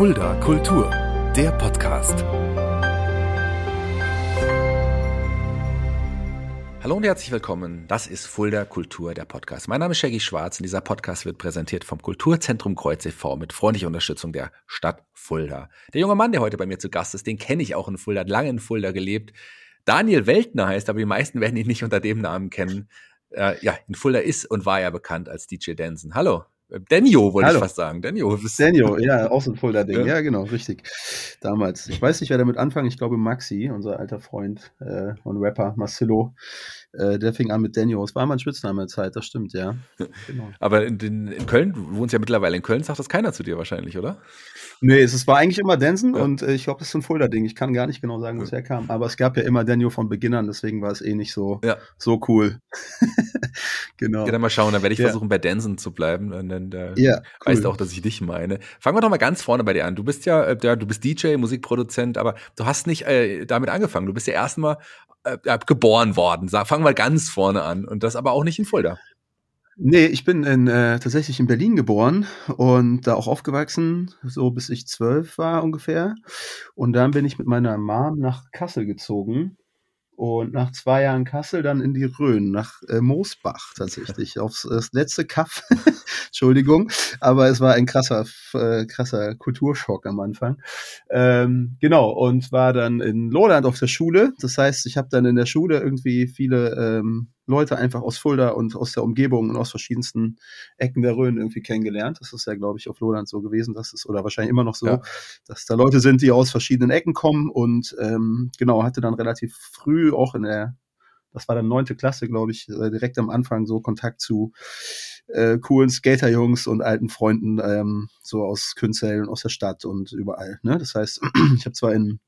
Fulda Kultur, der Podcast. Hallo und herzlich willkommen. Das ist Fulda Kultur, der Podcast. Mein Name ist Shaggy Schwarz und dieser Podcast wird präsentiert vom Kulturzentrum Kreuz e.V. mit freundlicher Unterstützung der Stadt Fulda. Der junge Mann, der heute bei mir zu Gast ist, den kenne ich auch in Fulda, hat lange in Fulda gelebt. Daniel Weltner heißt, aber die meisten werden ihn nicht unter dem Namen kennen. Äh, ja, in Fulda ist und war er bekannt als DJ Danson. Hallo. Denjo wollte ich fast sagen. Denjo. Denjo, ja, auch so ein Fulda-Ding. Ja. ja. genau, richtig. Damals. Ich weiß nicht, wer damit anfangen. Ich glaube, Maxi, unser alter Freund äh, und Rapper, Marcelo, äh, der fing an mit Denjo. Es war mein Spitzname der Zeit, das stimmt, ja. Genau. Aber in, in, in, Köln, du wohnst ja mittlerweile in Köln, sagt das keiner zu dir wahrscheinlich, oder? Nee, es, es war eigentlich immer Denson ja. und äh, ich glaube, das ist ein Fulda-Ding. Ich kann gar nicht genau sagen, wo es herkam. Aber es gab ja immer Denjo von Beginnern, deswegen war es eh nicht so, ja. so cool. genau. Ja, dann mal schauen, dann werde ich versuchen, bei Denson zu bleiben. Dann äh, ja, cool. weißt du auch, dass ich dich meine. Fangen wir doch mal ganz vorne bei dir an. Du bist ja, äh, du bist DJ, Musikproduzent, aber du hast nicht äh, damit angefangen. Du bist ja erstmal äh, geboren worden. Fangen wir ganz vorne an. Und das aber auch nicht in Fulda. Nee, ich bin in, äh, tatsächlich in Berlin geboren und da auch aufgewachsen, so bis ich zwölf war ungefähr. Und dann bin ich mit meiner Mom nach Kassel gezogen und nach zwei Jahren Kassel dann in die Rhön, nach äh, Moosbach tatsächlich, aufs das letzte Kaff. Entschuldigung, aber es war ein krasser, äh, krasser Kulturschock am Anfang. Ähm, genau, und war dann in Lowland auf der Schule. Das heißt, ich habe dann in der Schule irgendwie viele ähm, Leute einfach aus Fulda und aus der Umgebung und aus verschiedensten Ecken der Rhön irgendwie kennengelernt. Das ist ja, glaube ich, auf Lowland so gewesen, dass es, oder wahrscheinlich immer noch so, ja. dass da Leute sind, die aus verschiedenen Ecken kommen und ähm, genau, hatte dann relativ früh auch in der, das war dann neunte Klasse, glaube ich, äh, direkt am Anfang so Kontakt zu äh, coolen Skaterjungs und alten Freunden, ähm, so aus Künzell und aus der Stadt und überall. Ne? Das heißt, ich habe zwar in,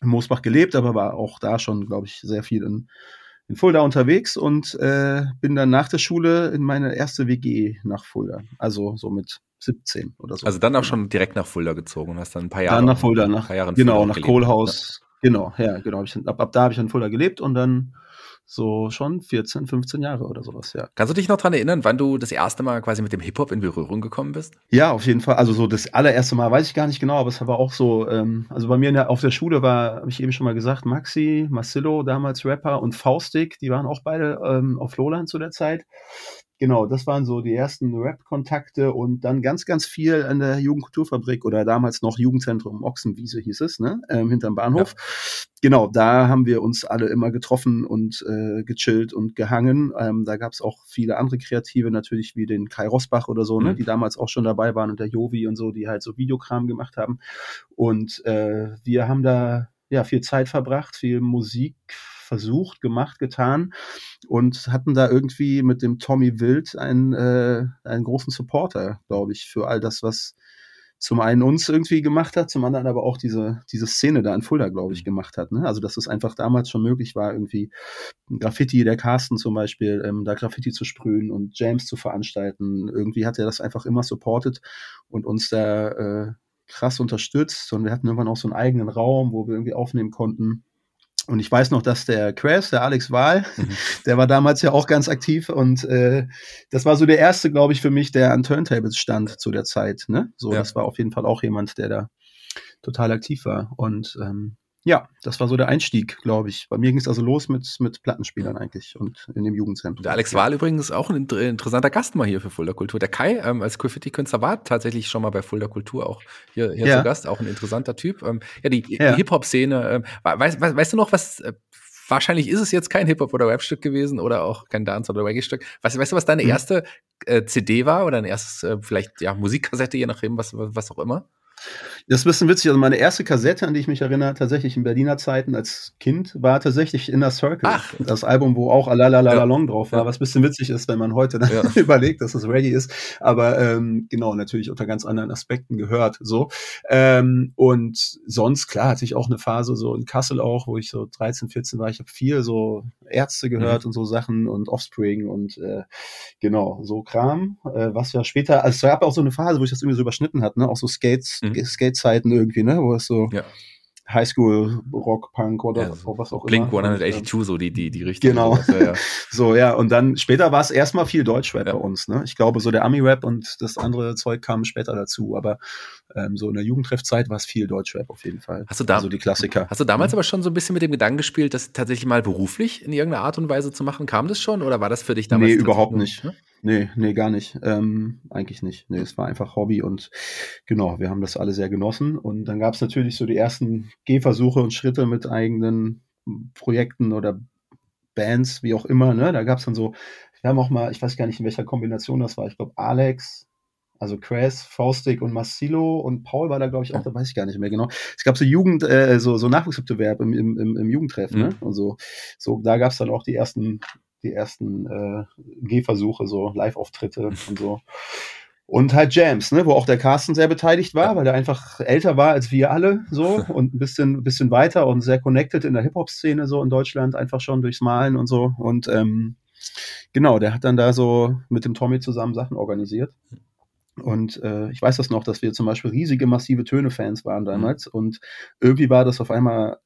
in Moosbach gelebt, aber war auch da schon, glaube ich, sehr viel in in Fulda unterwegs und äh, bin dann nach der Schule in meine erste WG nach Fulda. Also so mit 17 oder so. Also dann auch schon direkt nach Fulda gezogen und hast dann ein paar Jahre. Dann nach Fulda, nach, genau, nach Kohlhaus. Ja. Genau, ja, genau. Ab, ab da habe ich in Fulda gelebt und dann so schon 14, 15 Jahre oder sowas, ja. Kannst du dich noch dran erinnern, wann du das erste Mal quasi mit dem Hip-Hop in Berührung gekommen bist? Ja, auf jeden Fall. Also so das allererste Mal weiß ich gar nicht genau, aber es war auch so, ähm, also bei mir der, auf der Schule war, habe ich eben schon mal gesagt, Maxi, Marcillo, damals Rapper und Faustik, die waren auch beide ähm, auf Lowland zu der Zeit. Genau, das waren so die ersten Rap-Kontakte und dann ganz, ganz viel an der Jugendkulturfabrik oder damals noch Jugendzentrum Ochsenwiese hieß es, ne, ähm, hinterm Bahnhof. Ja. Genau, da haben wir uns alle immer getroffen und äh, gechillt und gehangen. Ähm, da gab es auch viele andere Kreative, natürlich wie den Kai Rosbach oder so, ne, mhm. die damals auch schon dabei waren und der Jovi und so, die halt so Videokram gemacht haben. Und äh, wir haben da ja viel Zeit verbracht, viel Musik versucht, gemacht, getan und hatten da irgendwie mit dem Tommy Wild einen, äh, einen großen Supporter, glaube ich, für all das, was zum einen uns irgendwie gemacht hat, zum anderen aber auch diese, diese Szene da in Fulda, glaube ich, mhm. gemacht hat. Ne? Also, dass es einfach damals schon möglich war, irgendwie Graffiti, der Carsten zum Beispiel, ähm, da Graffiti zu sprühen und James zu veranstalten. Irgendwie hat er das einfach immer supportet und uns da äh, krass unterstützt. Und wir hatten irgendwann auch so einen eigenen Raum, wo wir irgendwie aufnehmen konnten. Und ich weiß noch, dass der Crash, der Alex Wahl, mhm. der war damals ja auch ganz aktiv und äh, das war so der erste, glaube ich, für mich, der an Turntables stand zu der Zeit. Ne? So, ja. das war auf jeden Fall auch jemand, der da total aktiv war. Und ähm, ja, das war so der Einstieg, glaube ich. Bei mir ging es also los mit, mit Plattenspielern eigentlich und in dem Jugendzentrum. Der Alex Wahl übrigens auch ein interessanter Gast mal hier für Fulda Kultur. Der Kai ähm, als Graffiti-Künstler war tatsächlich schon mal bei Fulda Kultur auch hier, hier ja. zu Gast, auch ein interessanter Typ. Ähm, ja, die, ja. die Hip-Hop-Szene, ähm, weißt, weißt, weißt du noch, was äh, wahrscheinlich ist es jetzt kein Hip-Hop oder Rap-Stück gewesen oder auch kein Dance- oder Reggae-Stück. Weißt, weißt du, was deine mhm. erste äh, CD war oder dein erstes, äh, vielleicht, ja, Musikkassette, je nachdem, was, was auch immer? Das ist ein bisschen witzig. Also meine erste Kassette, an die ich mich erinnere, tatsächlich in Berliner Zeiten als Kind, war tatsächlich Inner Circle. Ach. Das Album, wo auch Alalalalong ja. drauf war, was ein bisschen witzig ist, wenn man heute ja. überlegt, dass es Reggae ist. Aber ähm, genau, natürlich unter ganz anderen Aspekten gehört. So. Ähm, und sonst, klar, hatte ich auch eine Phase so in Kassel auch, wo ich so 13, 14 war. Ich habe viel so Ärzte gehört mhm. und so Sachen und Offspring und äh, genau, so Kram. Äh, was ja später, also es gab auch so eine Phase, wo ich das irgendwie so überschnitten hat, ne? Auch so Skates, mhm. Skate Zeiten irgendwie, ne, wo es so, ja. Highschool Rock, Punk oder ja, was auch Blink immer. Blink 182, so die, die, die Richtung. Genau. Ja, ja. so, ja, und dann später war es erstmal viel Deutschrap bei uns. Ne? Ich glaube, so der Ami-Rap und das andere Zeug kam später dazu, aber ähm, so in der Jugendtreffzeit war es viel Deutschrap auf jeden Fall. Hast du da, also die Klassiker. Hast du damals mhm. aber schon so ein bisschen mit dem Gedanken gespielt, das tatsächlich mal beruflich in irgendeiner Art und Weise zu machen? Kam das schon oder war das für dich damals? Nee, überhaupt nur, nicht. Ne? Nee, nee, gar nicht. Ähm, eigentlich nicht. Nee, es war einfach Hobby und genau, wir haben das alle sehr genossen. Und dann gab es natürlich so die ersten Gehversuche und Schritte mit eigenen Projekten oder Bands, wie auch immer. Ne? Da gab es dann so, wir haben auch mal, ich weiß gar nicht, in welcher Kombination das war. Ich glaube, Alex, also Chris, Faustik und Marcelo und Paul war da, glaube ich, auch, da weiß ich gar nicht mehr genau. Es gab so Jugend, äh, so, so Nachwuchswettbewerb im, im, im, im Jugendtreff, ne? mhm. ne? Und so, so da gab es dann auch die ersten, die ersten äh, Gehversuche, so Live-Auftritte und so. Und halt Jams, ne, wo auch der Carsten sehr beteiligt war, weil er einfach älter war als wir alle so und ein bisschen, bisschen weiter und sehr connected in der Hip-Hop-Szene so in Deutschland, einfach schon durchs Malen und so. Und ähm, genau, der hat dann da so mit dem Tommy zusammen Sachen organisiert. Und äh, ich weiß das noch, dass wir zum Beispiel riesige, massive Töne-Fans waren mhm. damals. Und irgendwie war das auf einmal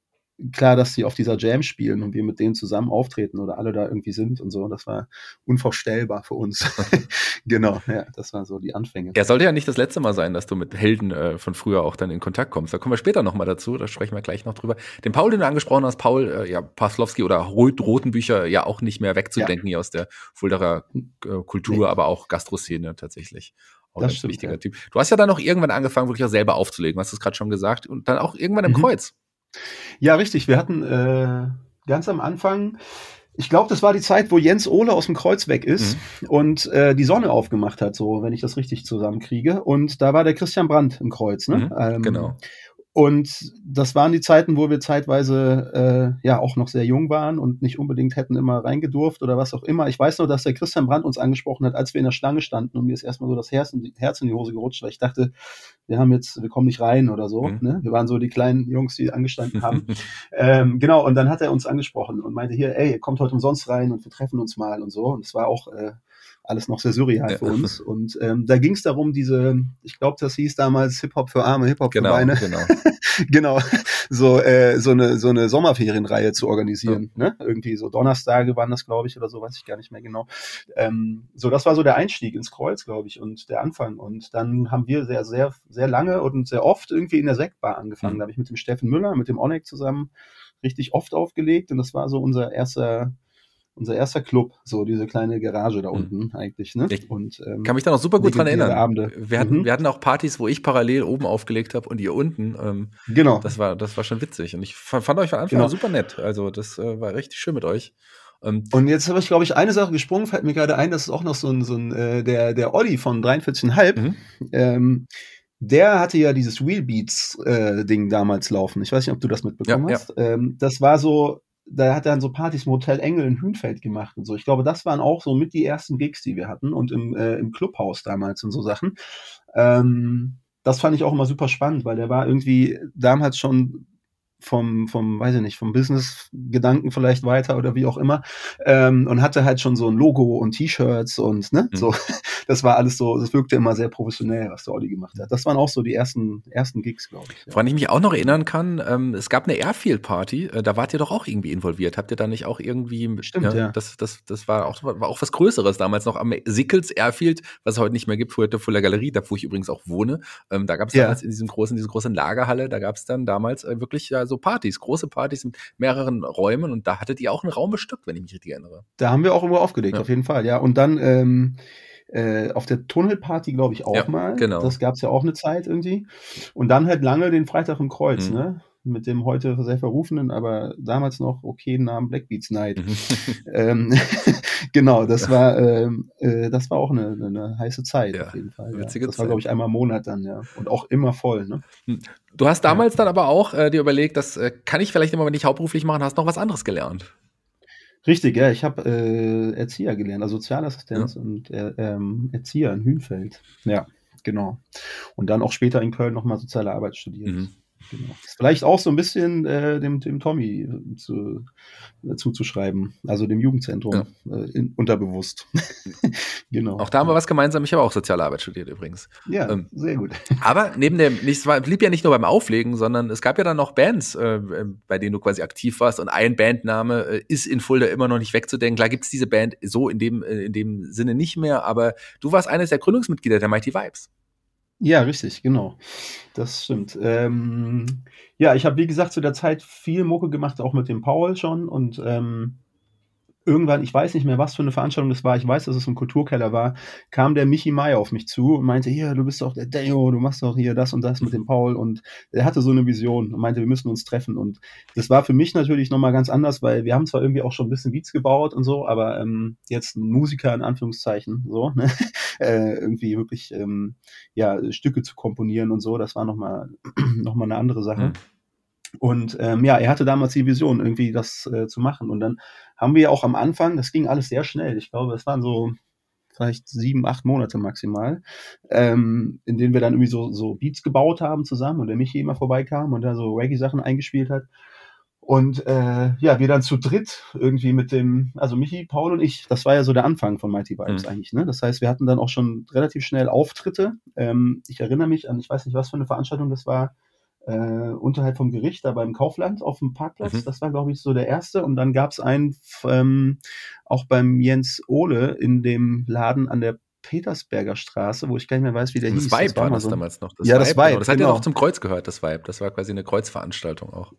klar, dass sie auf dieser Jam spielen und wir mit denen zusammen auftreten oder alle da irgendwie sind und so. Das war unvorstellbar für uns. genau, ja, das waren so die Anfänge. Ja, sollte ja nicht das letzte Mal sein, dass du mit Helden äh, von früher auch dann in Kontakt kommst. Da kommen wir später nochmal dazu, da sprechen wir gleich noch drüber. Den Paul, den du angesprochen hast, Paul, äh, ja, Paslowski oder Rotenbücher ja auch nicht mehr wegzudenken ja. hier aus der Fuldaer äh, Kultur, nee. aber auch Gastroszene tatsächlich. Auch das ein stimmt, wichtiger ja. Typ. Du hast ja dann auch irgendwann angefangen, wirklich auch selber aufzulegen, hast du es gerade schon gesagt, und dann auch irgendwann im mhm. Kreuz. Ja, richtig. Wir hatten äh, ganz am Anfang, ich glaube, das war die Zeit, wo Jens Ohle aus dem Kreuz weg ist mhm. und äh, die Sonne aufgemacht hat, so, wenn ich das richtig zusammenkriege. Und da war der Christian Brandt im Kreuz, ne? Mhm, ähm, genau. Und das waren die Zeiten, wo wir zeitweise äh, ja auch noch sehr jung waren und nicht unbedingt hätten immer reingedurft oder was auch immer. Ich weiß nur, dass der Christian Brandt uns angesprochen hat, als wir in der Schlange standen und mir ist erstmal so das Herz in, die, Herz in die Hose gerutscht, weil ich dachte, wir haben jetzt, wir kommen nicht rein oder so. Mhm. Ne? Wir waren so die kleinen Jungs, die angestanden haben. ähm, genau, und dann hat er uns angesprochen und meinte hier, ey, ihr kommt heute umsonst rein und wir treffen uns mal und so. Und es war auch äh, alles noch sehr surreal ja. für uns. Und ähm, da ging es darum, diese, ich glaube, das hieß damals Hip-Hop für Arme, Hip-Hop genau, für Beine. Genau. genau. So, äh, so eine, so eine Sommerferienreihe zu organisieren. Ja. Ne? Irgendwie so Donnerstage waren das, glaube ich, oder so, weiß ich gar nicht mehr genau. Ähm, so, das war so der Einstieg ins Kreuz, glaube ich, und der Anfang. Und dann haben wir sehr, sehr, sehr lange und sehr oft irgendwie in der Sektbar angefangen. Mhm. Da habe ich mit dem Steffen Müller, mit dem Onek zusammen richtig oft aufgelegt und das war so unser erster unser erster Club, so diese kleine Garage da mhm. unten mhm. eigentlich. Ne? Ich und, ähm, kann mich da noch super gut dran erinnern. Abende. Wir, hatten, mhm. wir hatten auch Partys, wo ich parallel oben aufgelegt habe und ihr unten. Ähm, genau. Das war, das war schon witzig. Und ich fand, fand euch von Anfang genau. an super nett. Also das äh, war richtig schön mit euch. Ähm, und jetzt habe ich, glaube ich, eine Sache gesprungen, fällt mir gerade ein, das ist auch noch so ein, so ein äh, der, der Olli von 43,5. Mhm. Ähm, der hatte ja dieses Wheelbeats-Ding äh, damals laufen. Ich weiß nicht, ob du das mitbekommen ja, hast. Ja. Ähm, das war so, da hat er dann so Partys im Hotel Engel in Hünfeld gemacht und so. Ich glaube, das waren auch so mit die ersten Gigs, die wir hatten und im, äh, im Clubhaus damals und so Sachen. Ähm, das fand ich auch immer super spannend, weil der war irgendwie damals schon vom, vom, weiß ich nicht, vom Business-Gedanken vielleicht weiter oder wie auch immer. Ähm, und hatte halt schon so ein Logo und T-Shirts und ne, mhm. so. Das war alles so, das wirkte immer sehr professionell, was der Olli gemacht hat. Das waren auch so die ersten, ersten Gigs, glaube ich. Ja. Woran ich mich auch noch erinnern kann, ähm, es gab eine Airfield-Party, äh, da wart ihr doch auch irgendwie involviert. Habt ihr da nicht auch irgendwie, Stimmt, ja, ja. Das, das, das war auch, war auch was Größeres damals noch am Sickels Airfield, was es heute nicht mehr gibt, der Fuller Galerie, da wo ich übrigens auch wohne. Ähm, da gab es ja. damals in diesem großen, diese großen Lagerhalle, da gab es dann damals äh, wirklich ja so Partys, große Partys mit mehreren Räumen und da hattet ihr auch einen Raum bestückt, wenn ich mich richtig erinnere. Da haben wir auch immer aufgelegt, ja. auf jeden Fall, ja. Und dann ähm, äh, auf der Tunnelparty, glaube ich, auch ja, mal. Genau. Das gab es ja auch eine Zeit irgendwie. Und dann halt lange den Freitag im Kreuz, mhm. ne? Mit dem heute sehr verrufenen, aber damals noch okayen Namen Blackbeats Night. Mhm. ähm, genau, das war, ähm, äh, das war auch eine, eine heiße Zeit ja, auf jeden Fall. Ja. Das Zeit. war, glaube ich, einmal im Monat dann, ja. Und auch immer voll, ne? Hm. Du hast damals ja. dann aber auch äh, dir überlegt, das äh, kann ich vielleicht immer, wenn ich hauptberuflich machen, hast noch was anderes gelernt. Richtig, ja, ich habe äh, Erzieher gelernt, also Sozialassistenz ja. und äh, ähm, Erzieher in Hünfeld. Ja, genau. Und dann auch später in Köln nochmal soziale Arbeit studiert. Mhm. Genau. Vielleicht auch so ein bisschen äh, dem, dem Tommy äh, zu, äh, zuzuschreiben, also dem Jugendzentrum, ja. äh, in, unterbewusst. genau. Auch da haben wir was gemeinsam. Ich habe auch Soziale Arbeit studiert übrigens. Ja, ähm, sehr gut. Aber neben dem, es blieb ja nicht nur beim Auflegen, sondern es gab ja dann noch Bands, äh, äh, bei denen du quasi aktiv warst und ein Bandname ist in Fulda immer noch nicht wegzudenken. Klar gibt es diese Band so in dem, in dem Sinne nicht mehr, aber du warst eines der Gründungsmitglieder der Mighty Vibes. Ja, richtig, genau. Das stimmt. Ähm, ja, ich habe, wie gesagt, zu der Zeit viel Mucke gemacht, auch mit dem Paul schon. Und ähm, irgendwann, ich weiß nicht mehr, was für eine Veranstaltung das war, ich weiß, dass es ein Kulturkeller war, kam der Michi Mai auf mich zu und meinte, hier, du bist doch der Deo, du machst doch hier das und das mit dem Paul und er hatte so eine Vision und meinte, wir müssen uns treffen und das war für mich natürlich nochmal ganz anders, weil wir haben zwar irgendwie auch schon ein bisschen Beats gebaut und so, aber ähm, jetzt Musiker in Anführungszeichen, so, ne? äh, irgendwie wirklich, ähm, ja, Stücke zu komponieren und so, das war nochmal noch mal eine andere Sache. Mhm. Und ähm, ja, er hatte damals die Vision, irgendwie das äh, zu machen. Und dann haben wir auch am Anfang, das ging alles sehr schnell. Ich glaube, es waren so vielleicht sieben, acht Monate maximal, ähm, in denen wir dann irgendwie so, so Beats gebaut haben zusammen und der Michi immer vorbeikam und da so Reggae-Sachen eingespielt hat. Und äh, ja, wir dann zu dritt irgendwie mit dem, also Michi, Paul und ich, das war ja so der Anfang von Mighty Vibes mhm. eigentlich. Ne? Das heißt, wir hatten dann auch schon relativ schnell Auftritte. Ähm, ich erinnere mich an, ich weiß nicht, was für eine Veranstaltung das war äh, unterhalb vom Gericht, da beim Kaufland auf dem Parkplatz. Mhm. Das war, glaube ich, so der erste. Und dann gab es einen ähm, auch beim Jens Ohle in dem Laden an der Petersberger Straße, wo ich gar nicht mehr weiß, wie der das hieß. Vibe das war, war das so damals noch. Das ja, Vibe, das Vibe. Genau. Das hat genau. ja noch zum Kreuz gehört, das Vibe. Das war quasi eine Kreuzveranstaltung auch.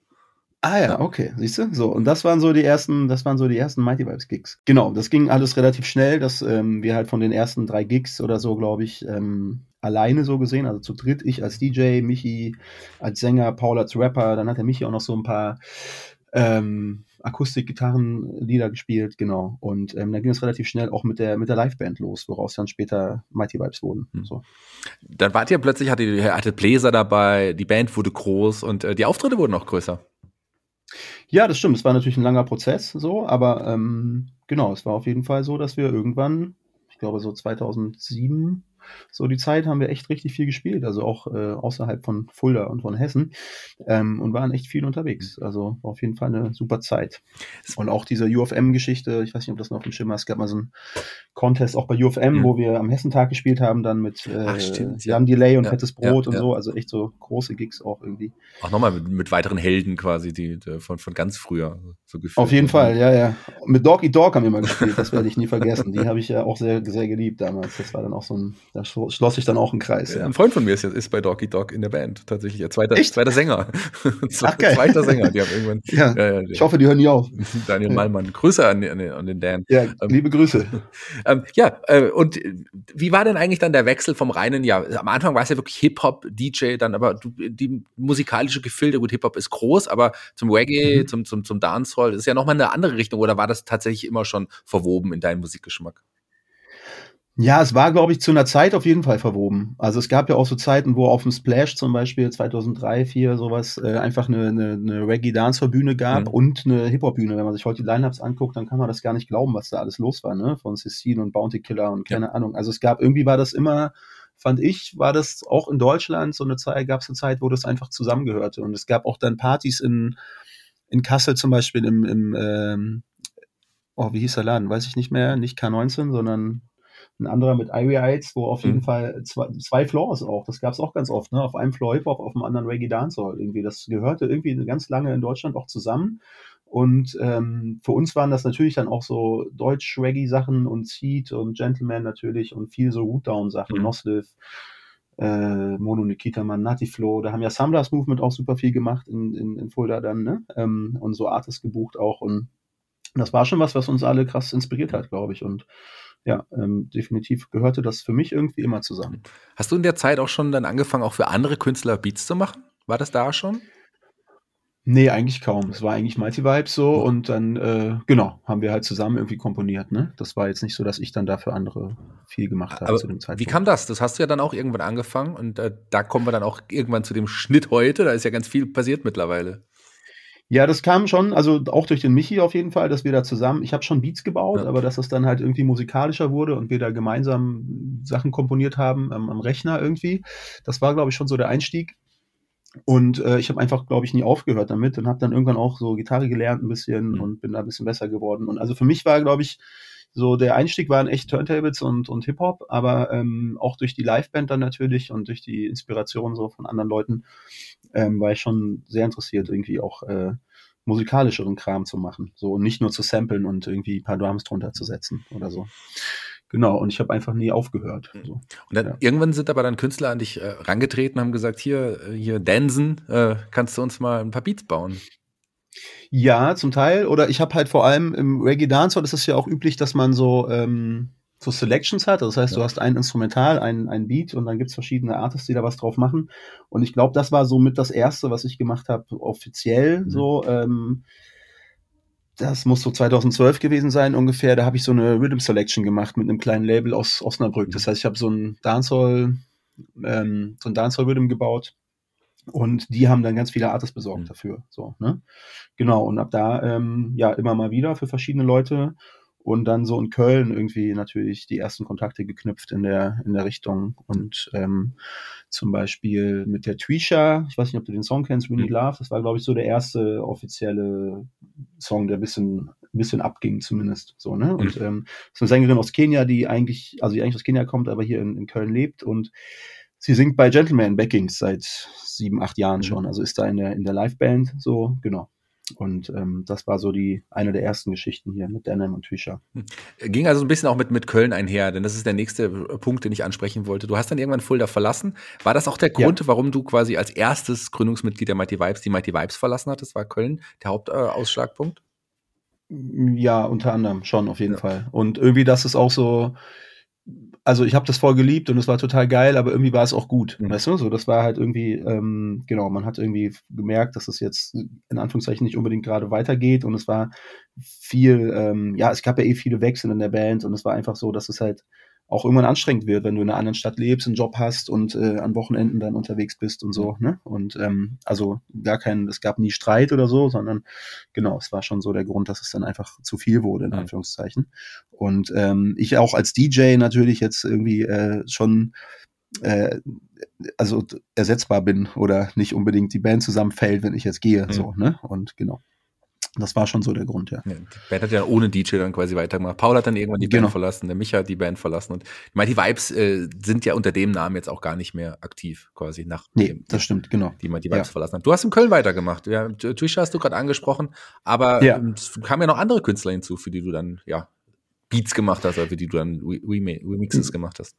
Ah ja, okay, siehst du? So, und das waren so die ersten, das waren so die ersten Mighty Vibes Gigs. Genau, das ging alles relativ schnell, dass ähm, wir halt von den ersten drei Gigs oder so, glaube ich, ähm, alleine so gesehen, also zu dritt, ich als DJ, Michi als Sänger, Paul als Rapper, dann hat der Michi auch noch so ein paar ähm, Akustik-Gitarrenlieder gespielt, genau. Und ähm, dann ging es relativ schnell auch mit der, mit der Liveband los, woraus dann später Mighty Vibes wurden. Hm. So. Dann wart ihr plötzlich, hatte, ihr hatte Bläser dabei, die Band wurde groß und äh, die Auftritte wurden auch größer. Ja, das stimmt. Es war natürlich ein langer Prozess, so, aber ähm, genau, es war auf jeden Fall so, dass wir irgendwann, ich glaube so 2007, so die Zeit haben wir echt richtig viel gespielt, also auch äh, außerhalb von Fulda und von Hessen ähm, und waren echt viel unterwegs. Also war auf jeden Fall eine super Zeit. Und auch diese UFM-Geschichte, ich weiß nicht, ob das noch im Schimmer ist, es gab mal so einen Contest auch bei UFM, mhm. wo wir am Hessentag gespielt haben, dann mit äh, Ach, stimmt, Delay und ja, Fettes Brot ja, und so, also echt so große Gigs auch irgendwie. Auch nochmal mit, mit weiteren Helden quasi, die, die von, von ganz früher so gefühlt. Auf jeden Fall, ja, ja. Mit Doggy Dog haben wir mal gespielt, das werde ich nie vergessen. Die habe ich ja auch sehr, sehr geliebt damals. Das war dann auch so ein, da schloss sich dann auch ein Kreis. Ja. Ein Freund von mir ist, ist bei Doggy Dog in der Band, tatsächlich. Zweiter, zweiter Sänger. Ach, geil. Zweiter Sänger. Die haben irgendwann. Ja, äh, ich hoffe, die hören nie auf. Daniel Malmann. Grüße an, an, an den Dan. Ja, ähm, liebe Grüße. Ähm, ja, äh, und wie war denn eigentlich dann der Wechsel vom reinen, ja, am Anfang war es ja wirklich Hip-Hop, DJ, dann aber du, die musikalische Gefilde, gut, Hip-Hop ist groß, aber zum Reggae, mhm. zum, zum, zum Dancehall ist ja nochmal eine andere Richtung oder war das tatsächlich immer schon verwoben in deinen Musikgeschmack? Ja, es war, glaube ich, zu einer Zeit auf jeden Fall verwoben. Also es gab ja auch so Zeiten, wo auf dem Splash zum Beispiel 2003, 2004 sowas äh, einfach eine, eine, eine Reggae-Dance-Bühne gab mhm. und eine Hip-Hop-Bühne. Wenn man sich heute die Lineups anguckt, dann kann man das gar nicht glauben, was da alles los war, ne? Von Cecile und Bounty Killer und keine ja. Ahnung. Also es gab irgendwie war das immer, fand ich, war das auch in Deutschland so eine Zeit, gab es eine Zeit, wo das einfach zusammengehörte. Und es gab auch dann Partys in, in Kassel zum Beispiel im, im ähm, oh, wie hieß der Laden? Weiß ich nicht mehr, nicht K19, sondern ein anderer mit Irie Heights, wo auf jeden mhm. Fall zwei, zwei Floors auch, das gab es auch ganz oft, ne? Auf einem Floor Hip-Hop, auf dem anderen Reggae Dancehall irgendwie. Das gehörte irgendwie ganz lange in Deutschland auch zusammen. Und ähm, für uns waren das natürlich dann auch so Deutsch-Reggae-Sachen und Seed und Gentleman natürlich und viel so Rootdown-Sachen, mhm. Nosliv, äh, Mono Nikita Man, Nati Flow. Da haben ja Samdas Movement auch super viel gemacht in, in, in Fulda dann, ne? Ähm, und so Artists gebucht auch. Und das war schon was, was uns alle krass inspiriert hat, glaube ich. Und ja, ähm, definitiv gehörte das für mich irgendwie immer zusammen. Hast du in der Zeit auch schon dann angefangen, auch für andere Künstler Beats zu machen? War das da schon? Nee, eigentlich kaum. Es war eigentlich Mighty Vibes so und dann, äh, genau, haben wir halt zusammen irgendwie komponiert. Ne? Das war jetzt nicht so, dass ich dann dafür andere viel gemacht habe zu dem Zeitpunkt. Wie kam das? Das hast du ja dann auch irgendwann angefangen und äh, da kommen wir dann auch irgendwann zu dem Schnitt heute. Da ist ja ganz viel passiert mittlerweile. Ja, das kam schon, also auch durch den Michi auf jeden Fall, dass wir da zusammen, ich habe schon Beats gebaut, ja. aber dass das dann halt irgendwie musikalischer wurde und wir da gemeinsam Sachen komponiert haben ähm, am Rechner irgendwie. Das war, glaube ich, schon so der Einstieg. Und äh, ich habe einfach, glaube ich, nie aufgehört damit und habe dann irgendwann auch so Gitarre gelernt ein bisschen Mhm. und bin da ein bisschen besser geworden. Und also für mich war, glaube ich, so der Einstieg waren echt Turntables und, und Hip-Hop, aber ähm, auch durch die Liveband dann natürlich und durch die Inspiration so von anderen Leuten ähm, war ich schon sehr interessiert, irgendwie auch äh, musikalischeren Kram zu machen. So und nicht nur zu samplen und irgendwie ein paar Drums drunter zu setzen oder so. Genau, und ich habe einfach nie aufgehört. So. Und dann Ja. irgendwann sind aber dann Künstler an dich äh, rangetreten, haben gesagt, hier, äh, hier, Dansen, äh, kannst du uns mal ein paar Beats bauen? Ja, zum Teil. Oder ich habe halt vor allem im Reggae Dancehall ist es ja auch üblich, dass man so, ähm, so Selections hat. Das heißt, du Ja. hast ein Instrumental, ein, ein Beat und dann gibt's verschiedene Artists, die da was drauf machen. Und ich glaube, das war so mit das Erste, was ich gemacht habe, offiziell Mhm. so. Ähm, das muss so 2012 gewesen sein ungefähr. Da habe ich so eine Rhythm Selection gemacht mit einem kleinen Label aus Osnabrück. Mhm. Das heißt, ich habe so ein Dancehall, ähm, so ein Dancehall Rhythm gebaut. Und die haben dann ganz viele Artists besorgt Mhm. dafür. So, ne? Genau. Und ab da, ähm, ja, immer mal wieder für verschiedene Leute. Und dann so in Köln irgendwie natürlich die ersten Kontakte geknüpft in der, in der Richtung. Und ähm, zum Beispiel mit der Twisha, ich weiß nicht, ob du den Song kennst, We Need Mhm. Love, das war, glaube ich, so der erste offizielle Song, der ein bisschen, ein bisschen abging zumindest. So, ne? Und ähm, das ist eine Sängerin aus Kenia, die eigentlich, also die eigentlich aus Kenia kommt, aber hier in, in Köln lebt und sie singt bei Gentleman Backings seit sieben, acht Jahren Mhm. schon. Also ist da in der, in der Liveband so, genau. Und ähm, das war so die eine der ersten Geschichten hier mit Denim und Twisha. Ging also ein bisschen auch mit, mit Köln einher, denn das ist der nächste äh, Punkt, den ich ansprechen wollte. Du hast dann irgendwann Fulda verlassen. War das auch der Ja. Grund, warum du quasi als erstes Gründungsmitglied der Mighty Vibes die Mighty Vibes verlassen hattest? War Köln der Hauptausschlagpunkt? Äh, Ausschlagpunkt? Ja, unter anderem schon auf jeden Ja. Fall. Und irgendwie, das ist auch so, also ich habe das voll geliebt und es war total geil, aber irgendwie war es auch gut. Mhm. Weißt du, so das war halt irgendwie, ähm, genau, man hat irgendwie gemerkt, dass es jetzt in Anführungszeichen nicht unbedingt gerade weitergeht und es war viel, ähm, ja, es gab ja eh viele Wechsel in der Band und es war einfach so, dass es halt auch irgendwann anstrengend wird, wenn du in einer anderen Stadt lebst, einen Job hast und äh, an Wochenenden dann unterwegs bist und so, ne? Und ähm, also gar kein, es gab nie Streit oder so, sondern genau, es war schon so der Grund, dass es dann einfach zu viel wurde, in. Anführungszeichen. Und ähm, ich auch als DJ natürlich jetzt irgendwie äh, schon äh, also ersetzbar bin oder nicht unbedingt die Band zusammenfällt, wenn ich jetzt gehe, Mhm. so, ne? Und genau. Das war schon so der Grund, ja. Ja, die Band hat ja ohne DJ dann quasi weitergemacht. Paul hat dann irgendwann die Genau. Band verlassen, der Micha hat die Band verlassen und ich meine, die Vibes äh, sind ja unter dem Namen jetzt auch gar nicht mehr aktiv, quasi nach Nee, das stimmt, genau. die man die Vibes Ja. verlassen hat. Du hast in Köln weitergemacht. Ja, Twisha hast du gerade angesprochen, aber Ja. ähm, es kamen ja noch andere Künstler hinzu, für die du dann ja Beats gemacht hast, oder für die du dann Remixes gemacht hast.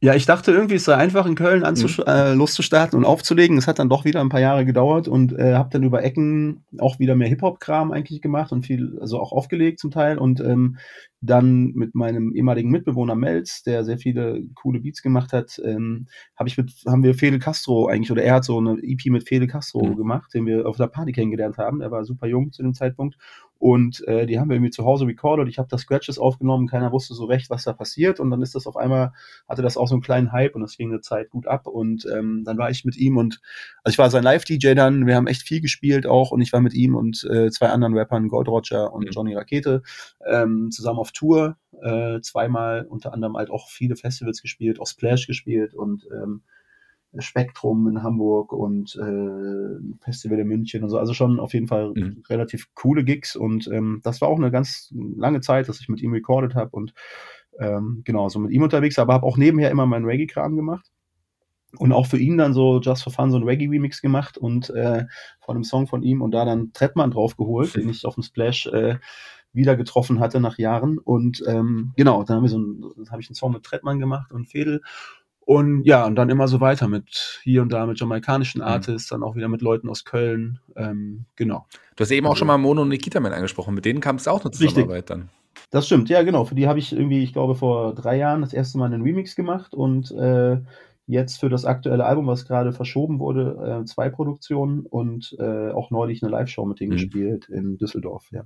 Ja, ich dachte irgendwie, es sei einfach in Köln anzusch- äh, loszustarten und aufzulegen. Es hat dann doch wieder ein paar Jahre gedauert und äh, habe dann über Ecken auch wieder mehr Hip-Hop-Kram eigentlich gemacht und viel, also auch aufgelegt zum Teil. Und ähm, dann mit meinem ehemaligen Mitbewohner Melz, der sehr viele coole Beats gemacht hat, ähm, habe ich mit, haben wir Fede Castro eigentlich, oder er hat so eine EP mit Fede Castro Mhm. gemacht, den wir auf der Party kennengelernt haben. Er war super jung zu dem Zeitpunkt. Und äh, die haben wir irgendwie zu Hause recorded. Ich habe da Scratches aufgenommen, keiner wusste so recht, was da passiert. Und dann ist das auf einmal hatte das auch so einen kleinen Hype und das ging eine Zeit gut ab. Und ähm, dann war ich mit ihm und also ich war sein Live-DJ dann, wir haben echt viel gespielt auch und ich war mit ihm und äh, zwei anderen Rappern, Gold Roger und Mhm. Johnny Rakete, ähm, zusammen auf Tour, äh, zweimal unter anderem halt auch viele Festivals gespielt, auch Splash gespielt und ähm, Spektrum in Hamburg und äh, Festival in München und so. Also schon auf jeden Fall Mhm. relativ coole Gigs und ähm, das war auch eine ganz lange Zeit, dass ich mit ihm recorded habe und ähm, genau, so mit ihm unterwegs, aber habe auch nebenher immer meinen Reggae-Kram gemacht. Und auch für ihn dann so Just for Fun so ein Reggae-Remix gemacht und äh, von einem Song von ihm und da dann Trettmann draufgeholt, den ich auf dem Splash äh, wieder getroffen hatte nach Jahren. Und ähm, genau, dann haben wir so ein, habe ich einen Song mit Trettmann gemacht und Fedel. Und ja, und dann immer so weiter mit hier und da mit jamaikanischen Artists, dann auch wieder mit Leuten aus Köln. Ähm, genau. Du hast eben auch Also- schon mal Mono und Nikita Man angesprochen. Mit denen kam es auch eine Richtig. Zusammenarbeit dann. Das stimmt, ja genau. Für die habe ich irgendwie, ich glaube, vor drei Jahren das erste Mal einen Remix gemacht und äh, jetzt für das aktuelle Album, was gerade verschoben wurde, äh, zwei Produktionen und äh, auch neulich eine Live-Show mit denen Mhm. gespielt in Düsseldorf. Ja.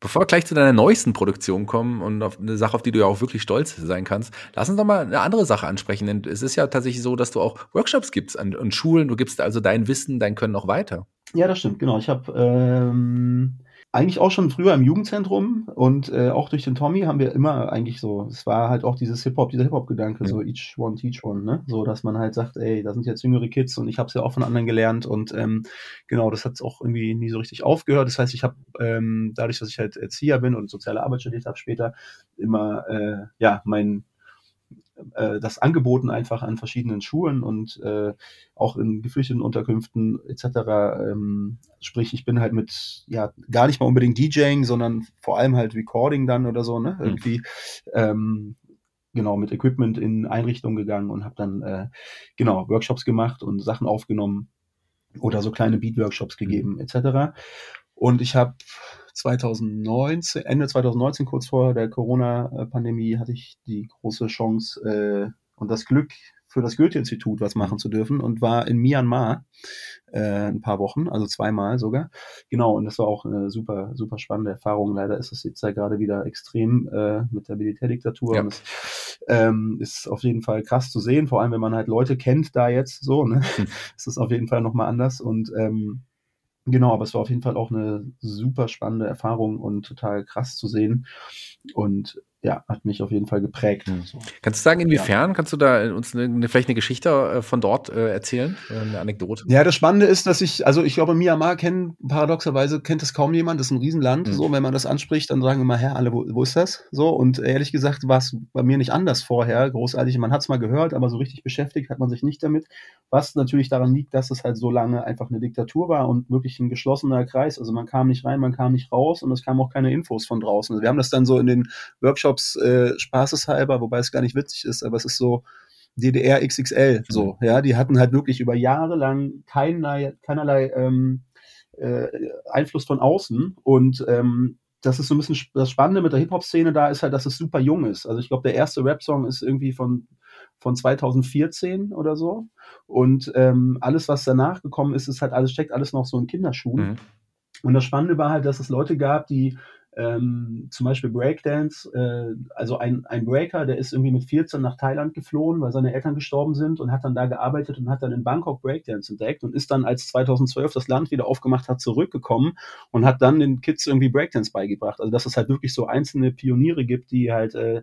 Bevor wir gleich zu deiner neuesten Produktion kommen und auf eine Sache, auf die du ja auch wirklich stolz sein kannst, lass uns doch mal eine andere Sache ansprechen. Denn es ist ja tatsächlich so, dass du auch Workshops gibst an, an Schulen. Du gibst also dein Wissen, dein Können auch weiter. ja das stimmt, genau. Ich habe ähm, eigentlich auch schon früher im Jugendzentrum und äh, auch durch den Tommy haben wir immer eigentlich so, es war halt auch dieses Hip-Hop, dieser Hip-Hop-Gedanke, ja. so each one teach one, ne? So, dass man halt sagt, ey, da sind jetzt jüngere Kids und ich habe es ja auch von anderen gelernt und ähm, genau, das hat auch irgendwie nie so richtig aufgehört. Das heißt, ich habe ähm, dadurch, dass ich halt Erzieher bin und soziale Arbeit studiert habe später, immer äh, ja mein äh, das angeboten einfach an verschiedenen Schulen und äh, auch in geflüchteten Unterkünften etc. Ähm, sprich, ich bin halt mit, ja, gar nicht mal unbedingt DJing, sondern vor allem halt Recording dann oder so, ne? Mhm. Irgendwie ähm, genau mit Equipment in Einrichtungen gegangen und habe dann äh, genau Workshops gemacht und Sachen aufgenommen oder so kleine Beat-Workshops gegeben mhm. etc. Und ich habe 2019, Ende 2019, kurz vor der Corona-Pandemie, hatte ich die große Chance äh, und das Glück, für das Goethe-Institut was machen zu dürfen und war in Myanmar äh, ein paar Wochen, also zweimal sogar. Genau, und das war auch eine super, super spannende Erfahrung. Leider ist es jetzt ja gerade wieder extrem äh, mit der Militärdiktatur. Ja. Und es ähm, ist auf jeden Fall krass zu sehen, vor allem wenn man halt Leute kennt da jetzt so, ne? Hm. ist es auf jeden Fall nochmal anders. Und ähm, Genau, aber es war auf jeden Fall auch eine super spannende Erfahrung und total krass zu sehen. Und ja, hat mich auf jeden Fall geprägt. Mhm. So. Kannst du sagen, inwiefern? Ja. Kannst du da uns eine, vielleicht eine Geschichte äh, von dort äh, erzählen? Eine Anekdote? Ja, das Spannende ist, dass ich, also ich glaube, Myanmar kennen, paradoxerweise kennt es kaum jemand, das ist ein Riesenland. Mhm. So, wenn man das anspricht, dann sagen immer, Herr, alle, wo, wo ist das? So, und ehrlich gesagt war es bei mir nicht anders vorher, großartig. Man hat es mal gehört, aber so richtig beschäftigt hat man sich nicht damit. Was natürlich daran liegt, dass es halt so lange einfach eine Diktatur war und wirklich ein geschlossener Kreis. Also man kam nicht rein, man kam nicht raus und es kamen auch keine Infos von draußen. Also wir haben das dann so in den Workshops Workshops äh, spaßeshalber, wobei es gar nicht witzig ist, aber es ist so DDR XXL, so, mhm. ja, die hatten halt wirklich über Jahre lang keinerlei, keinerlei ähm, äh, Einfluss von außen und ähm, das ist so ein bisschen das Spannende mit der Hip-Hop-Szene da ist halt, dass es super jung ist. Also ich glaube, der erste Rap-Song ist irgendwie von, von 2014 oder so. Und ähm, alles, was danach gekommen ist, ist halt alles, steckt alles noch so in Kinderschuhen. Mhm. Und das Spannende war halt, dass es Leute gab, die ähm, zum Beispiel Breakdance, äh, also ein, ein Breaker, der ist irgendwie mit 14 nach Thailand geflohen, weil seine Eltern gestorben sind und hat dann da gearbeitet und hat dann in Bangkok Breakdance entdeckt und ist dann, als 2012 das Land wieder aufgemacht hat, zurückgekommen und hat dann den Kids irgendwie Breakdance beigebracht. Also dass es halt wirklich so einzelne Pioniere gibt, die halt äh,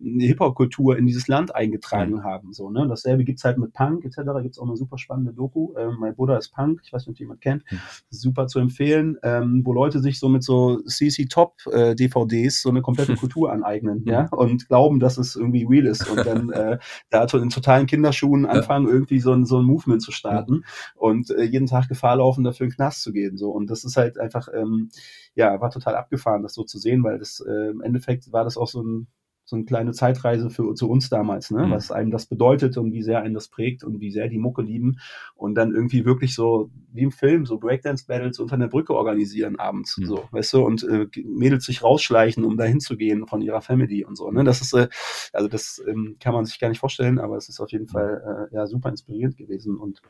eine Hip-Hop-Kultur in dieses Land eingetragen mhm. haben. So, ne? Dasselbe gibt's halt mit Punk etc. Gibt's auch eine super spannende Doku. Ähm, mein Bruder ist Punk, ich weiß nicht, ob jemand kennt. Mhm. Super zu empfehlen, ähm, wo Leute sich so mit so CC Top äh, DVDs so eine komplette Kultur aneignen, mhm. ja, und glauben, dass es irgendwie real ist und dann äh, da in totalen Kinderschuhen anfangen, ja. irgendwie so ein, so ein Movement zu starten und äh, jeden Tag Gefahr laufen, dafür in den Knast zu gehen. So. Und das ist halt einfach, ähm, ja, war total abgefahren, das so zu sehen, weil das äh, im Endeffekt war das auch so ein so eine kleine Zeitreise für zu uns damals, ne? Mhm. was einem das bedeutet und wie sehr einen das prägt und wie sehr die Mucke lieben und dann irgendwie wirklich so wie im Film so Breakdance Battles unter einer Brücke organisieren abends, mhm. so, weißt du, und äh, Mädels sich rausschleichen, um dahin zu gehen von ihrer Family und so, ne? Das ist äh, also das ähm, kann man sich gar nicht vorstellen, aber es ist auf jeden mhm. Fall äh, ja super inspirierend gewesen und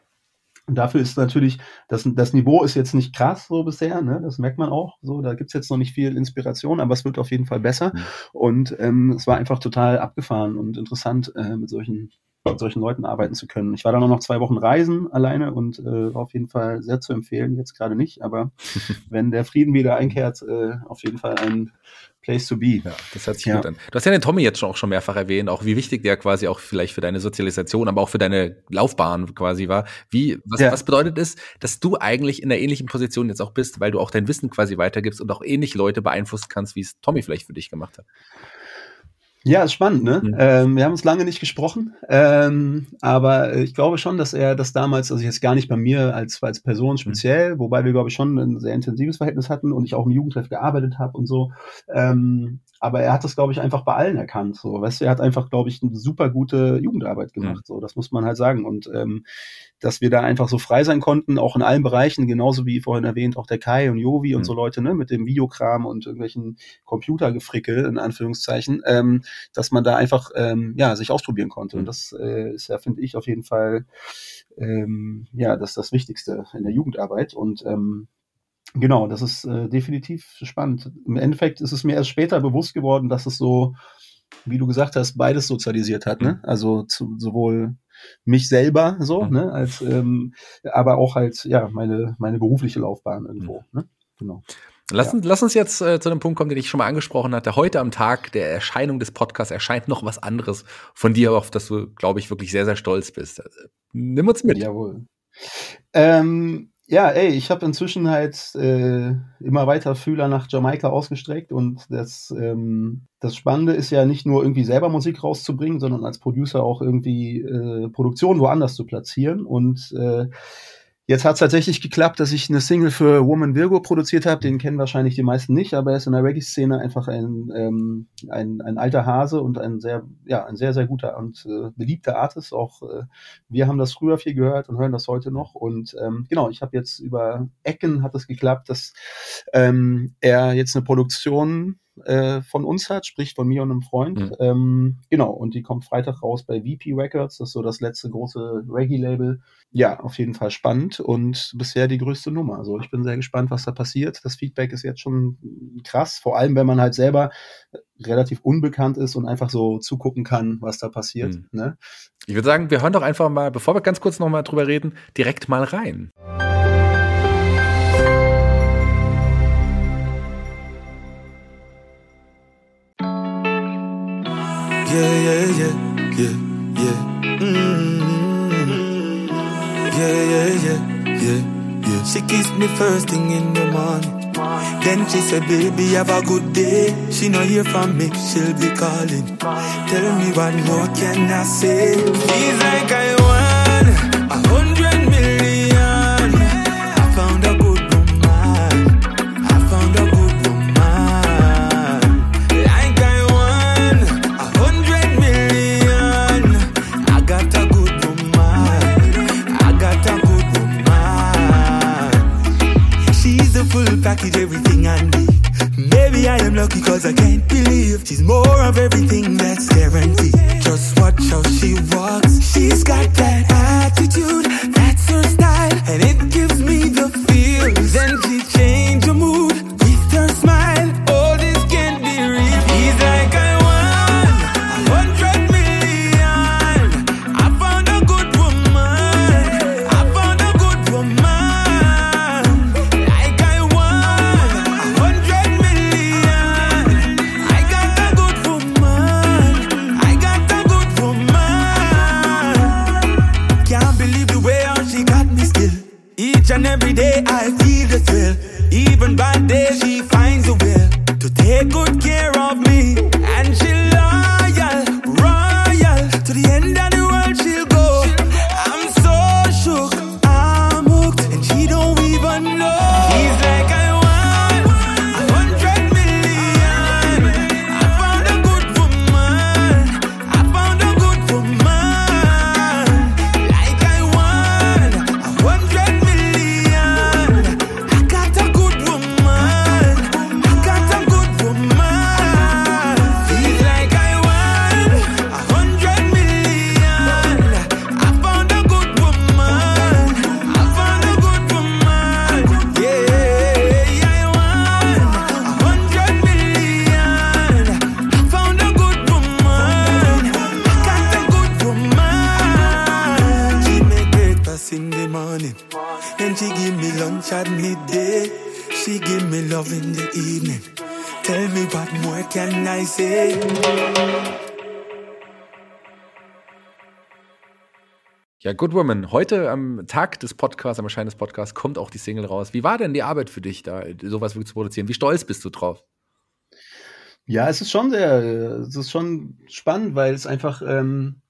und dafür ist natürlich, das, das Niveau ist jetzt nicht krass so bisher, ne? das merkt man auch. So, da gibt's jetzt noch nicht viel Inspiration, aber es wird auf jeden Fall besser. Mhm. Und ähm, es war einfach total abgefahren und interessant, äh, mit solchen mit solchen Leuten arbeiten zu können. Ich war dann auch noch zwei Wochen reisen alleine und äh, auf jeden Fall sehr zu empfehlen, jetzt gerade nicht, aber wenn der Frieden wieder einkehrt, äh, auf jeden Fall ein Place to be. Ja, das hört sich ja. gut an. Du hast ja den Tommy jetzt schon auch schon mehrfach erwähnt, auch wie wichtig der quasi auch vielleicht für deine Sozialisation, aber auch für deine Laufbahn quasi war. Wie, was, ja. was bedeutet es, dass du eigentlich in der ähnlichen Position jetzt auch bist, weil du auch dein Wissen quasi weitergibst und auch ähnlich Leute beeinflussen kannst, wie es Tommy vielleicht für dich gemacht hat? Ja, ist spannend, ne? Mhm. Ähm, wir haben uns lange nicht gesprochen, ähm, aber ich glaube schon, dass er das damals, also jetzt gar nicht bei mir als, als Person mhm. speziell, mhm. wobei wir, glaube ich, schon ein sehr intensives Verhältnis hatten und ich auch im Jugendtreff gearbeitet habe und so. Ähm, aber er hat das, glaube ich, einfach bei allen erkannt. So, weißt du, er hat einfach, glaube ich, eine super gute Jugendarbeit gemacht. Mhm. So, das muss man halt sagen. Und ähm, dass wir da einfach so frei sein konnten, auch in allen Bereichen, genauso wie vorhin erwähnt, auch der Kai und Jovi mhm. und so Leute, ne, mit dem Videokram und irgendwelchen Computergefrickel, in Anführungszeichen, ähm, dass man da einfach ähm, ja, sich ausprobieren konnte. Mhm. Und das äh, ist ja, finde ich, auf jeden Fall ähm, ja, das ist das Wichtigste in der Jugendarbeit. Und ähm, Genau, das ist äh, definitiv spannend. Im Endeffekt ist es mir erst später bewusst geworden, dass es so, wie du gesagt hast, beides sozialisiert hat. Ne? Mhm. Also zu, sowohl mich selber so, mhm. ne, als ähm, aber auch halt ja meine meine berufliche Laufbahn irgendwo. Mhm. Ne? Genau. Lass, ja. lass uns jetzt äh, zu einem Punkt kommen, den ich schon mal angesprochen hatte. Heute am Tag der Erscheinung des Podcasts erscheint noch was anderes von dir, auf das du, glaube ich, wirklich sehr, sehr stolz bist. Nimm uns mit. Jawohl. Ähm, ja, ey, ich habe inzwischen halt äh, immer weiter Fühler nach Jamaika ausgestreckt und das, ähm, das Spannende ist ja nicht nur irgendwie selber Musik rauszubringen, sondern als Producer auch irgendwie äh, Produktion woanders zu platzieren und äh, Jetzt hat es tatsächlich geklappt, dass ich eine Single für Woman Virgo produziert habe. Den kennen wahrscheinlich die meisten nicht, aber er ist in der Reggae-Szene einfach ein, ähm, ein, ein alter Hase und ein sehr, ja, ein sehr, sehr guter und äh, beliebter Artist. Auch äh, wir haben das früher viel gehört und hören das heute noch. Und ähm, genau, ich habe jetzt über Ecken hat es geklappt, dass ähm, er jetzt eine Produktion äh, von uns hat, sprich von mir und einem Freund. Mhm. Ähm, genau, und die kommt Freitag raus bei VP Records, das ist so das letzte große Reggae-Label. Ja, auf jeden Fall spannend und bisher die größte Nummer. Also ich bin sehr gespannt, was da passiert. Das Feedback ist jetzt schon krass, vor allem wenn man halt selber relativ unbekannt ist und einfach so zugucken kann, was da passiert. Mhm. Ne? Ich würde sagen, wir hören doch einfach mal, bevor wir ganz kurz nochmal drüber reden, direkt mal rein. Yeah, yeah, yeah, yeah, yeah. Mm-hmm. Yeah, yeah, yeah, yeah, yeah. She kissed me first thing in the morning. Then she said, baby, have a good day. She not hear from me, she'll be calling. Tell me what more can I say? Feels like I lucky cause I can't believe she's more of everything that's guaranteed. Just watch how she walks. She's got that can I say? Ja, Good Woman, heute am Tag des Podcasts, am Erscheinen des Podcasts, kommt auch die Single raus. Wie war denn die Arbeit für dich, da sowas wirklich zu produzieren? Wie stolz bist du drauf? Ja, es ist schon sehr, es ist schon spannend, weil es einfach, ähm,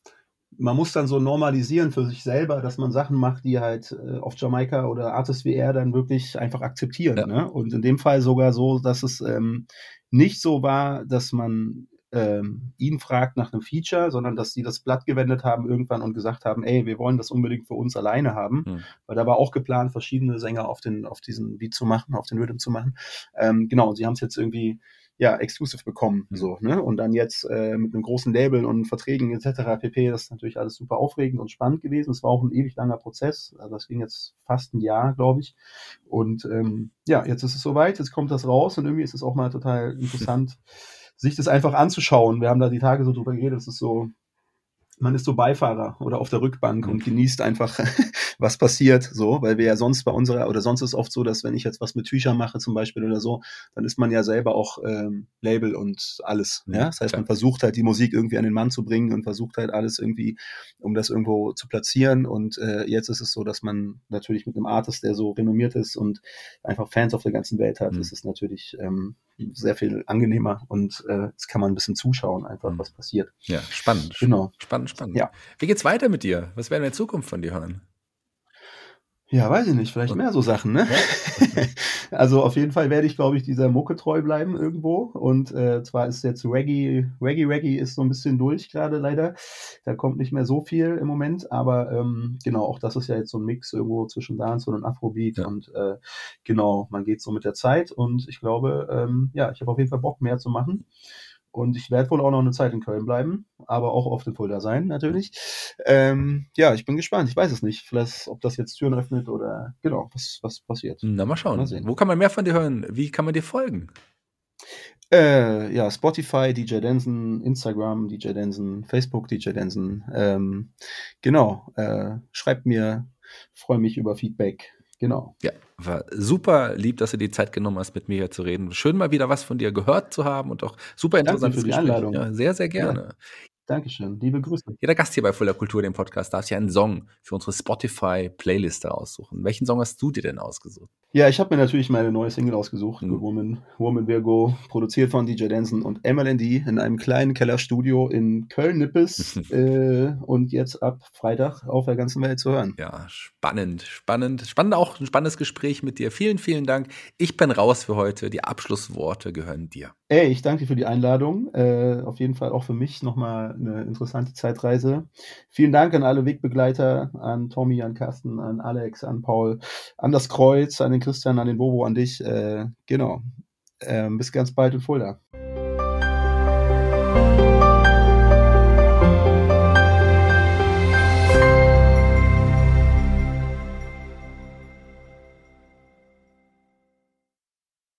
man muss dann so normalisieren für sich selber, dass man Sachen macht, die halt äh, auf Jamaika oder Artists wie er dann wirklich einfach akzeptieren. Ja. Ne? Und in dem Fall sogar so, dass es ähm, nicht so war, dass man ähm, ihn fragt nach einem Feature, sondern dass sie das Blatt gewendet haben irgendwann und gesagt haben, ey, wir wollen das unbedingt für uns alleine haben, Hm. weil da war auch geplant, verschiedene Sänger auf den auf diesen Beat zu machen, auf den Rhythm zu machen. Ähm, genau, und sie haben es jetzt irgendwie ja exclusive bekommen, Mhm. so ne und dann jetzt äh, mit einem großen Label und Verträgen etc. pp. Das ist natürlich alles super aufregend und spannend gewesen. Es war auch ein ewig langer Prozess, also das ging jetzt fast ein Jahr, glaube ich. Und ähm, ja, jetzt ist es soweit, jetzt kommt das raus und irgendwie ist es auch mal total interessant, sich das einfach anzuschauen. Wir haben da die Tage so drüber geredet, es ist so, man ist so Beifahrer oder auf der Rückbank Mhm. und genießt einfach, was passiert, so, weil wir ja sonst bei unserer, oder sonst ist oft so, dass wenn ich jetzt was mit Tüchern mache zum Beispiel oder so, dann ist man ja selber auch ähm, Label und alles. Ja? Das heißt, man versucht halt die Musik irgendwie an den Mann zu bringen und versucht halt alles irgendwie, um das irgendwo zu platzieren. Und äh, jetzt ist es so, dass man natürlich mit einem Artist, der so renommiert ist und einfach Fans auf der ganzen Welt hat, mhm. ist es natürlich ähm, sehr viel angenehmer und äh, jetzt kann man ein bisschen zuschauen, einfach mhm. was passiert. Ja, spannend. Genau. Spannend, spannend. Ja. Wie geht's weiter mit dir? Was werden wir in Zukunft von dir hören? Ja, weiß ich nicht, vielleicht mehr so Sachen, ne? also auf jeden Fall werde ich, glaube ich, dieser Mucke treu bleiben irgendwo. Und äh, zwar ist jetzt Reggae, Reggae, Reggae ist so ein bisschen durch gerade leider. Da kommt nicht mehr so viel im Moment, aber ähm, genau, auch das ist ja jetzt so ein Mix irgendwo zwischen Dance und Afrobeat ja. und äh, genau, man geht so mit der Zeit und ich glaube, ähm, ja, ich habe auf jeden Fall Bock mehr zu machen. Und ich werde wohl auch noch eine Zeit in Köln bleiben, aber auch oft in Fulda sein, natürlich. Ähm, ja, ich bin gespannt. Ich weiß es nicht. Vielleicht, ob das jetzt Türen öffnet oder genau, was, was passiert. Na, mal schauen. Mal Wo kann man mehr von dir hören? Wie kann man dir folgen? Äh, ja, Spotify, DJ Denson, Instagram, DJ Denson, Facebook, DJ Denson. Ähm, genau, äh, schreibt mir, freue mich über Feedback. Genau. Ja, war super lieb, dass du die Zeit genommen hast, mit mir hier zu reden. Schön mal wieder was von dir gehört zu haben und auch super interessantes Danke für die Einladung. Ja, sehr, sehr gerne. Ja. Dankeschön, liebe Grüße. Jeder Gast hier bei Fuller Kultur, dem Podcast, darf sich einen Song für unsere Spotify-Playliste aussuchen. Welchen Song hast du dir denn ausgesucht? Ja, ich habe mir natürlich meine neue Single ausgesucht, mhm. Woman, Woman Virgo, produziert von DJ Denson und MLND in einem kleinen Kellerstudio in Köln-Nippes äh, und jetzt ab Freitag auf der ganzen Welt zu hören. Ja, spannend, spannend. Spannend auch ein spannendes Gespräch mit dir. Vielen, vielen Dank. Ich bin raus für heute. Die Abschlussworte gehören dir. Ey, ich danke dir für die Einladung. Äh, auf jeden Fall auch für mich nochmal eine interessante Zeitreise. Vielen Dank an alle Wegbegleiter, an Tommy, an Carsten, an Alex, an Paul, an das Kreuz, an den Christian, an den Bobo, an dich. Äh, genau. Ähm, bis ganz bald in Fulda.